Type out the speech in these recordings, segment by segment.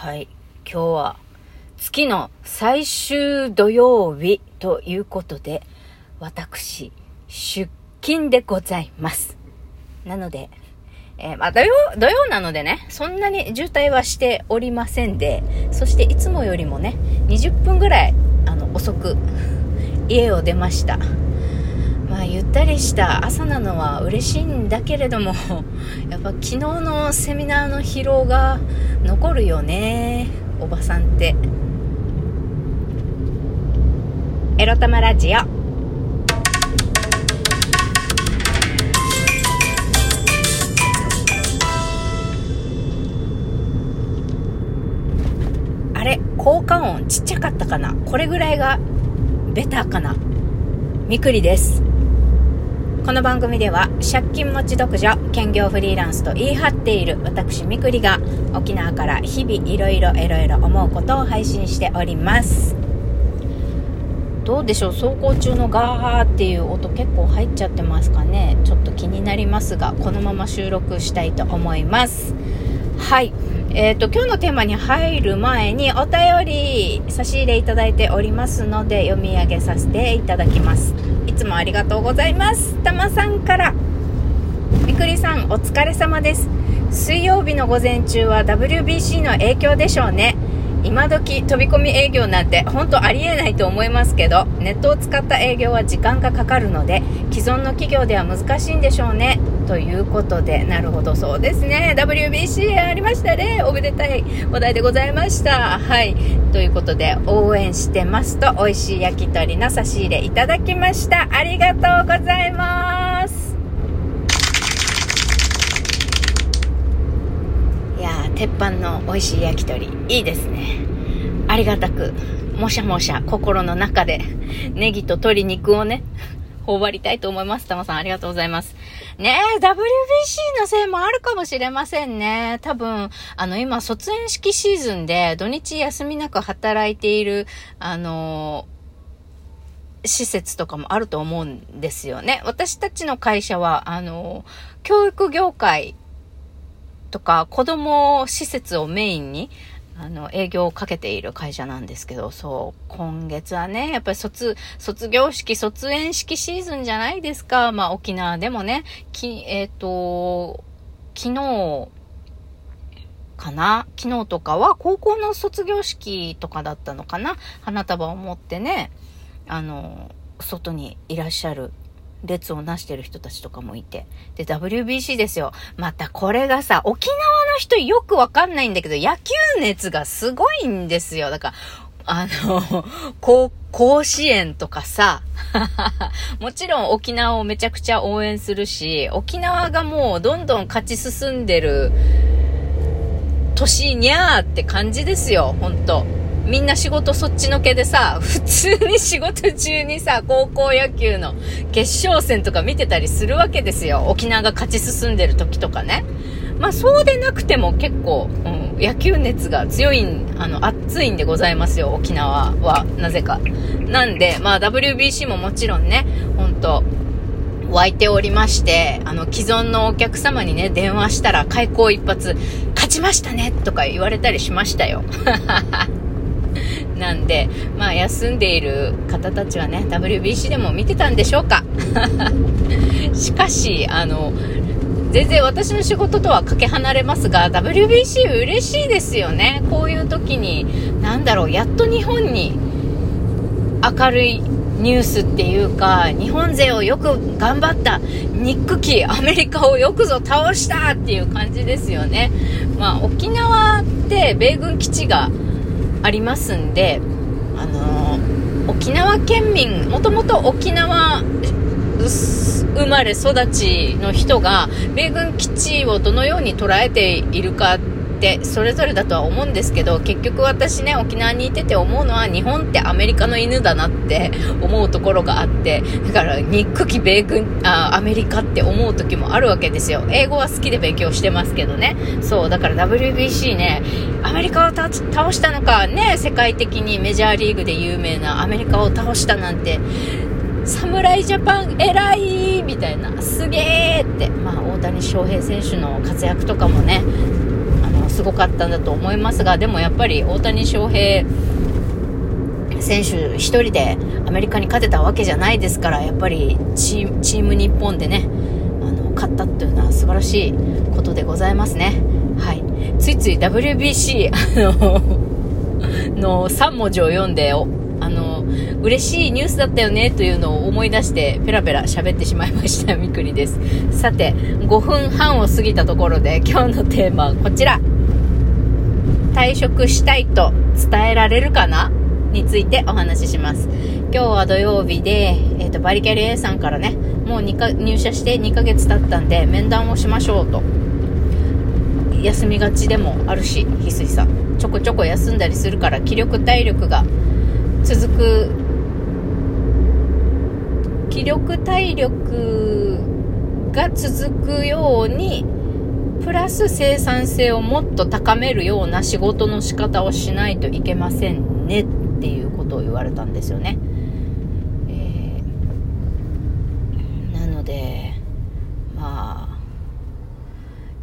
はい。今日は月の最終土曜日ということで、私、出勤でございます。なので、えー、まあ、土曜、土曜なのでね、そんなに渋滞はしておりませんで、そしていつもよりもね、20分ぐらい、あの、遅く、家を出ました。ったりした朝なのは嬉しいんだけれども、やっぱ昨日のセミナーの疲労が残るよね、おばさんって。エロ玉ラジオ。あれ効果音ちっちゃかったかな？これぐらいがベターかな？みくりです。この番組では借金持ち独女兼業フリーランスと言い張っている私みくりが沖縄から日々いろいろいろいろ思うことを配信しております。どうでしょう？走行中のガーっていう音結構入っちゃってますかね？ちょっと気になりますがこのまま収録したいと思います。はい。えーと、今日のテーマに入る前にお便り差し入れいただいておりますので読み上げさせていただきます。いつもありがとうございます。たまさんから。みくりさんお疲れ様です。水曜日の午前中は WBC の影響でしょうね。今時飛び込み営業なんて本当ありえないと思いますけどネットを使った営業は時間がかかるので既存の企業では難しいんでしょうね。ということでなるほどそうですね。WBC ありましたね。おめでたい話題でございました。はい。ということで応援してますと美味しい焼き鳥の差し入れいただきました。ありがとうございます。いやー鉄板の美味しい焼き鳥いいですね。ありがたくもしゃもしゃ心の中でネギと鶏肉をね頬張りたいと思います。たまさんありがとうございます。ねえ、WBC のせいもあるかもしれませんね。多分、あの、今、卒園式シーズンで、土日休みなく働いている、あの施設とかもあると思うんですよね。私たちの会社は、あの、教育業界とか子供施設をメインに、あの、営業をかけている会社なんですけど、そう、今月はね、やっぱり卒、卒業式、卒園式シーズンじゃないですか。まあ、沖縄でもね、き、えっ、ー、と、昨日、かな？昨日とかは高校の卒業式とかだったのかな？花束を持ってね、あの、外にいらっしゃる列をなしてる人たちとかもいて。で、WBC ですよ。またこれがさ、沖縄の人よくわかんないんだけど、野球熱がすごいんですよ。だから、あの、甲子園とかさ、もちろん沖縄をめちゃくちゃ応援するし、沖縄がもうどんどん勝ち進んでる年にゃーって感じですよ、ほんと。みんな仕事そっちのけでさ、普通に仕事中にさ、高校野球の決勝戦とか見てたりするわけですよ。沖縄が勝ち進んでる時とかね。まあそうでなくても結構、うん、野球熱が強い、あの、熱いんでございますよ、沖縄は。なぜか。なんで、まあ WBC ももちろんね、ほんと、湧いておりまして、あの、既存のお客様にね、電話したら開口一発、勝ちましたねとか言われたりしましたよ。なんで、まあ、休んでいる方たちはね、WBC でも見てたんでしょうか しかし、あの、全然私の仕事とはかけ離れますが、WBC 嬉しいですよね。こういう時に、なんだろう、やっと日本に明るいニュースっていうか、日本勢をよく頑張った、ニック機、アメリカをよくぞ倒したっていう感じですよね。まあ、沖縄って米軍基地がありますんで、あのー、沖縄県民、もともと沖縄生まれ育ちの人が米軍基地をどのように捉えているかってそれぞれだとは思うんですけど結局私ね沖縄にいてて思うのは日本ってアメリカの犬だなって 思うところがあってだから憎き米軍あアメリカって思う時もあるわけですよ。英語は好きで勉強してますけどね。そうだから WBC ねアメリカを倒したのかね世界的にメジャーリーグで有名なアメリカを倒したなんて侍ジャパン偉いみたいなすげーって、まあ、大谷翔平選手の活躍とかもねあのすごかったんだと思いますが、でもやっぱり大谷翔平選手1人でアメリカに勝てたわけじゃないですから、やっぱりチーム日本でね、あの、勝ったっていうのは素晴らしいことでございますね。はい。ついつい WBC、あの、の3文字を読んで、嬉しいニュースだったよねというのを思い出してペラペラ喋ってしまいました。みくりです。さて、5分半を過ぎたところで今日のテーマはこちら。退職したいと伝えられるかなについてお話しします。今日は土曜日で、え、ー、と、バリキャリ A さんからね、もうか入社して2ヶ月経ったんで、面談をしましょうと。休みがちでもあるし、翡翠さん。ちょこちょこ休んだりするから、気力体力が続く、気力体力が続くように、プラス生産性をもっと高めるような仕事の仕方をしないといけませんねっていうことを言われたんですよね。えー、なので、まあ、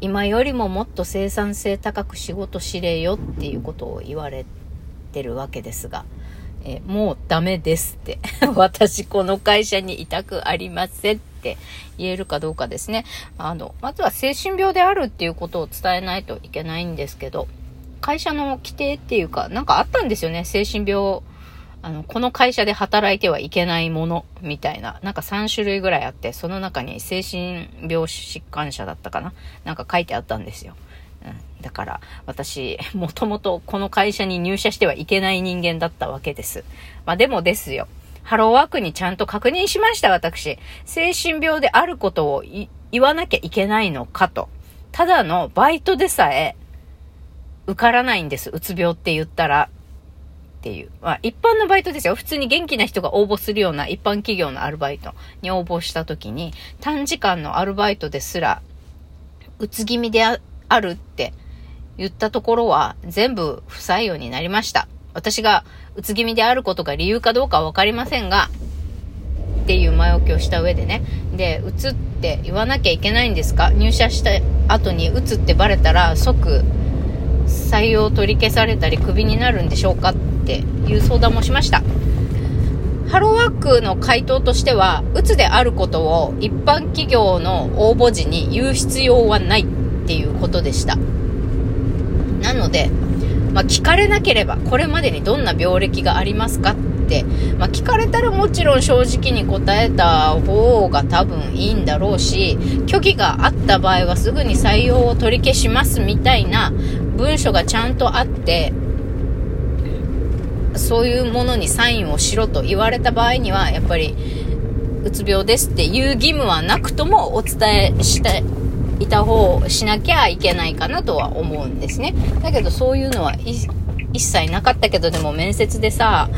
今よりももっと生産性高く仕事しれよっていうことを言われてるわけですが、えもうダメですって。私この会社にいたくありませんって言えるかどうかですね。あの、まずは精神病であるっていうことを伝えないといけないんですけど、会社の規定っていうか、なんかあったんですよね。精神病、あの、この会社で働いてはいけないもの、みたいな。なんか3種類ぐらいあって、その中に精神病疾患者だったかななんか書いてあったんですよ。だから、私、もともとこの会社に入社してはいけない人間だったわけです。まあでもですよ。ハローワークにちゃんと確認しました、私。精神病であることを言わなきゃいけないのかと。ただのバイトでさえ、受からないんです。うつ病って言ったら。っていう。まあ、一般のバイトですよ。普通に元気な人が応募するような一般企業のアルバイトに応募した時に、短時間のアルバイトですら、うつ気味であるって言ったところは全部不採用になりました。私がうつ気味であることが理由かどうかはわかりませんが、っていう前置きをした上でね。で、うつって言わなきゃいけないんですか？入社した後にうつってバレたら即採用取り消されたりクビになるんでしょうかっていう相談もしました。ハローワークの回答としては、うつであることを一般企業の応募時に言う必要はないっていうことでした。なので、まあ、聞かれなければ、これまでにどんな病歴がありますかって、まあ、聞かれたらもちろん正直に答えた方が多分いいんだろうし、虚偽があった場合はすぐに採用を取り消しますみたいな文書がちゃんとあって、そういうものにサインをしろと言われた場合には、やっぱり、うつ病ですっていう義務はなくともお伝えしてい。いた方、しなきゃいけないかなとは思うんですね。だけどそういうのは一切なかったけど、でも面接でさ、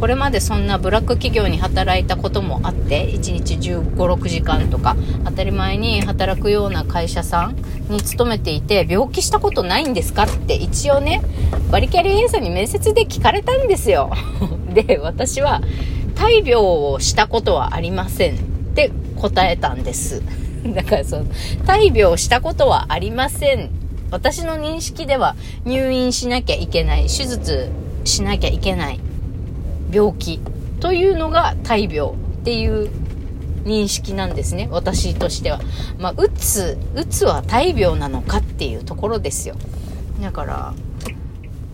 これまでそんなブラック企業に働いたこともあって、1日15、6時間とか、当たり前に働くような会社さんに勤めていて、病気したことないんですかって一応ね、バリキャリ A さんに面接で聞かれたんですよ。で、私は、大病をしたことはありませんって答えたんです。だからその、大病したことはありません。私の認識では入院しなきゃいけない、手術しなきゃいけない病気というのが大病っていう認識なんですね。私としては。まあ、うつ、うつは大病なのかっていうところですよ。だから、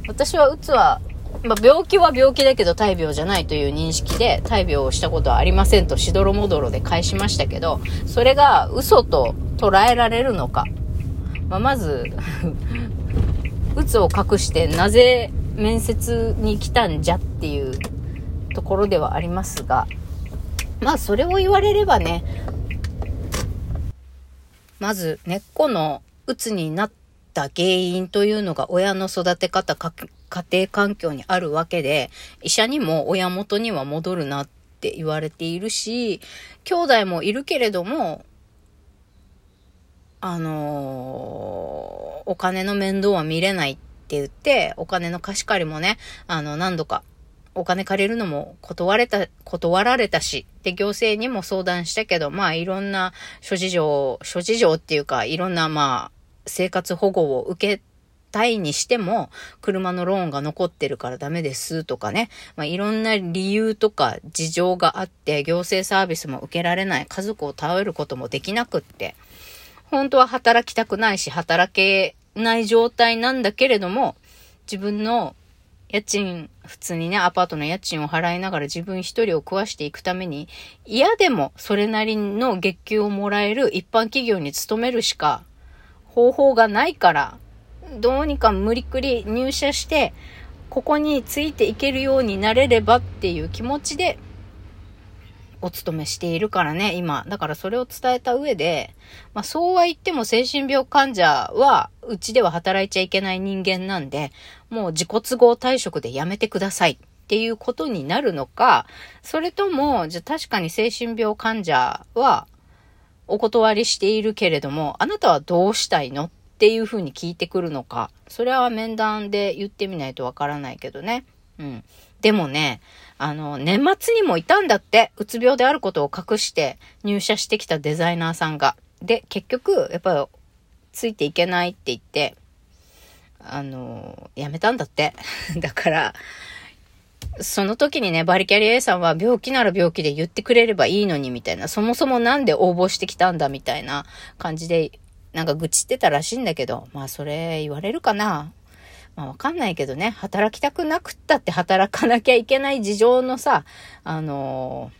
私はうつはまあ、病気は病気だけど大病じゃないという認識で大病をしたことはありませんとしどろもどろで返しましたけど、それが嘘と捉えられるのか。まあ、まず 鬱を隠してなぜ面接に来たんじゃっていうところではありますが、まあそれを言われればね、まず根っこの鬱になった原因というのが親の育て方、家庭環境にあるわけで、医者にも親元には戻るなって言われているし、兄弟もいるけれども、あのー、お金の面倒は見れないって言って、お金の貸し借りもね、あの、何度か、お金借りるのも断れた、断られたし、で、行政にも相談したけど、まあ、いろんな諸事情、諸事情っていうか、いろんな、まあ、生活保護を受けたいにしても、車のローンが残ってるからダメですとかね。まあ、いろんな理由とか事情があって、行政サービスも受けられない、家族を頼ることもできなくって、本当は働きたくないし、働けない状態なんだけれども、自分の家賃、普通にね、アパートの家賃を払いながら自分一人を食わしていくために、嫌でもそれなりの月給をもらえる一般企業に勤めるしか方法がないから、どうにか無理くり入社して、ここについていけるようになれればっていう気持ちで、お勤めしているからね、今。だからそれを伝えた上で、まあそうは言っても精神病患者は、うちでは働いちゃいけない人間なんで、もう自己都合退職でやめてくださいっていうことになるのか、それとも、じゃ確かに精神病患者は、お断りしているけれども、あなたはどうしたいのっっていうふうに聞いてくるのか。それは面談で言ってみないとわからないけどね。うん。でもね、あの、年末にもいたんだって、うつ病であることを隠して入社してきたデザイナーさんが。で、結局、やっぱり、ついていけないって言って、あの、辞めたんだって。だから、その時にね、バリキャリ A さんは病気なら病気で言ってくれればいいのにみたいな、そもそもなんで応募してきたんだみたいな感じでなんか愚痴ってたらしいんだけど、まあそれ言われるかな。まあわかんないけどね、働きたくなくったって働かなきゃいけない事情のさ、あの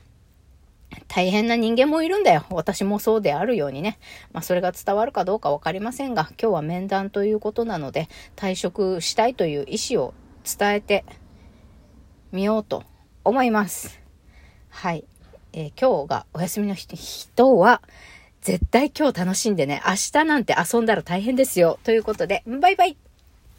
ー、大変な人間もいるんだよ。私もそうであるようにね。まあそれが伝わるかどうかわかりませんが、今日は面談ということなので、退職したいという意思を伝えてみようと思います。はい。えー、今日がお休みの人は、絶対今日楽しんでね、明日なんて遊んだら大変ですよ。ということで、バイバイ